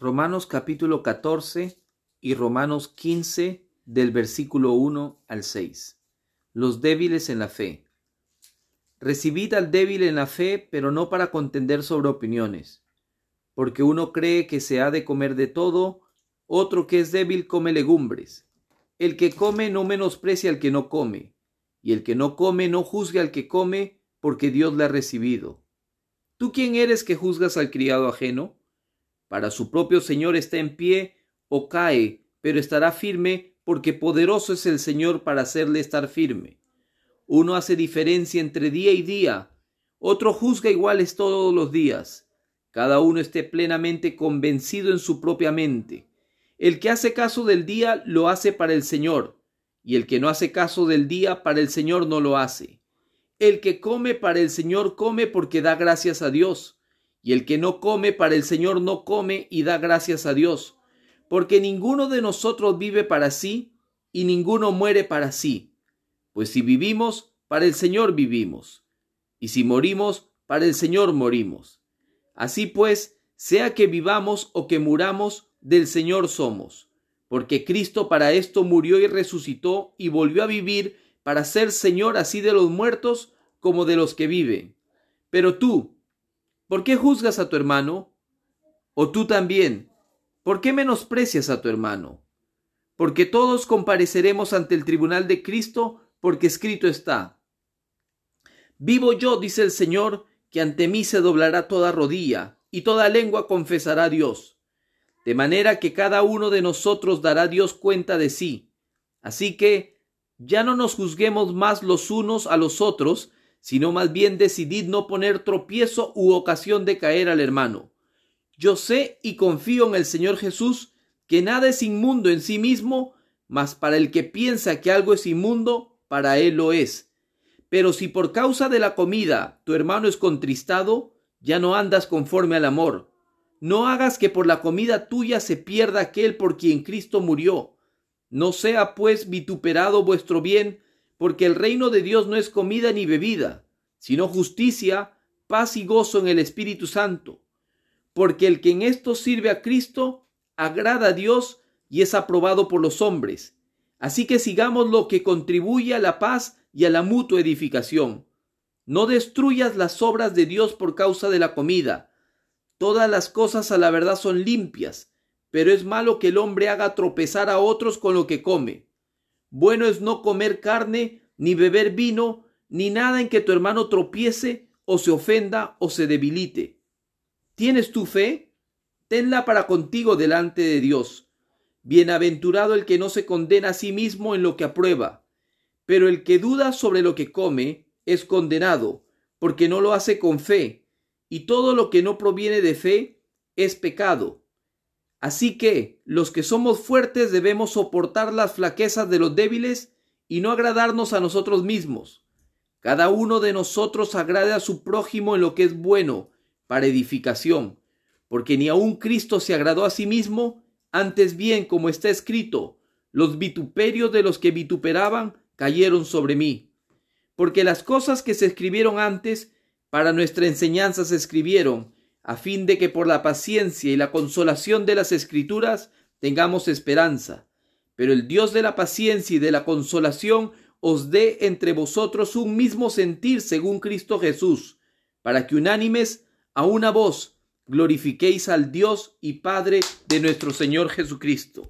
Romanos capítulo 14 y Romanos 15 del versículo 1 al 6. Los débiles en la fe. Recibid al débil en la fe, pero no para contender sobre opiniones, porque uno cree que se ha de comer de todo, otro que es débil come legumbres. El que come no menosprecia al que no come, y el que no come no juzgue al que come, porque Dios le ha recibido. ¿Tú quién eres que juzgas al criado ajeno? Para su propio Señor está en pie o cae, pero estará firme porque poderoso es el Señor para hacerle estar firme. Uno hace diferencia entre día y día, otro juzga iguales todos los días. Cada uno esté plenamente convencido en su propia mente. El que hace caso del día lo hace para el Señor, y el que no hace caso del día para el Señor no lo hace. El que come para el Señor come porque da gracias a Dios y el que no come para el Señor no come y da gracias a Dios, porque ninguno de nosotros vive para sí y ninguno muere para sí. Pues si vivimos, para el Señor vivimos, y si morimos, para el Señor morimos. Así pues, sea que vivamos o que muramos, del Señor somos, porque Cristo para esto murió y resucitó y volvió a vivir para ser Señor así de los muertos como de los que viven. Pero tú, ¿Por qué juzgas a tu hermano? ¿O tú también? ¿Por qué menosprecias a tu hermano? Porque todos compareceremos ante el tribunal de Cristo, porque escrito está. Vivo yo, dice el Señor, que ante mí se doblará toda rodilla, y toda lengua confesará a Dios. De manera que cada uno de nosotros dará a Dios cuenta de sí. Así que ya no nos juzguemos más los unos a los otros, sino más bien decidid no poner tropiezo u ocasión de caer al hermano. Yo sé y confío en el Señor Jesús que nada es inmundo en sí mismo, mas para el que piensa que algo es inmundo, para él lo es. Pero si por causa de la comida tu hermano es contristado, ya no andas conforme al amor. No hagas que por la comida tuya se pierda aquel por quien Cristo murió. No sea pues vituperado vuestro bien, porque el reino de Dios no es comida ni bebida, sino justicia, paz y gozo en el Espíritu Santo. Porque el que en esto sirve a Cristo agrada a Dios y es aprobado por los hombres. Así que sigamos lo que contribuye a la paz y a la mutua edificación. No destruyas las obras de Dios por causa de la comida. Todas las cosas a la verdad son limpias, pero es malo que el hombre haga tropezar a otros con lo que come. Bueno es no comer carne, ni beber vino, ni nada en que tu hermano tropiece, o se ofenda, o se debilite. ¿Tienes tu fe? Tenla para contigo delante de Dios. Bienaventurado el que no se condena a sí mismo en lo que aprueba. Pero el que duda sobre lo que come es condenado, porque no lo hace con fe, y todo lo que no proviene de fe es pecado. Así que los que somos fuertes debemos soportar las flaquezas de los débiles y no agradarnos a nosotros mismos. Cada uno de nosotros agrade a su prójimo en lo que es bueno, para edificación, porque ni aun Cristo se agradó a sí mismo, antes bien, como está escrito, los vituperios de los que vituperaban cayeron sobre mí. Porque las cosas que se escribieron antes, para nuestra enseñanza se escribieron, a fin de que por la paciencia y la consolación de las escrituras tengamos esperanza. Pero el Dios de la paciencia y de la consolación os dé entre vosotros un mismo sentir según Cristo Jesús, para que unánimes a una voz glorifiquéis al Dios y Padre de nuestro Señor Jesucristo.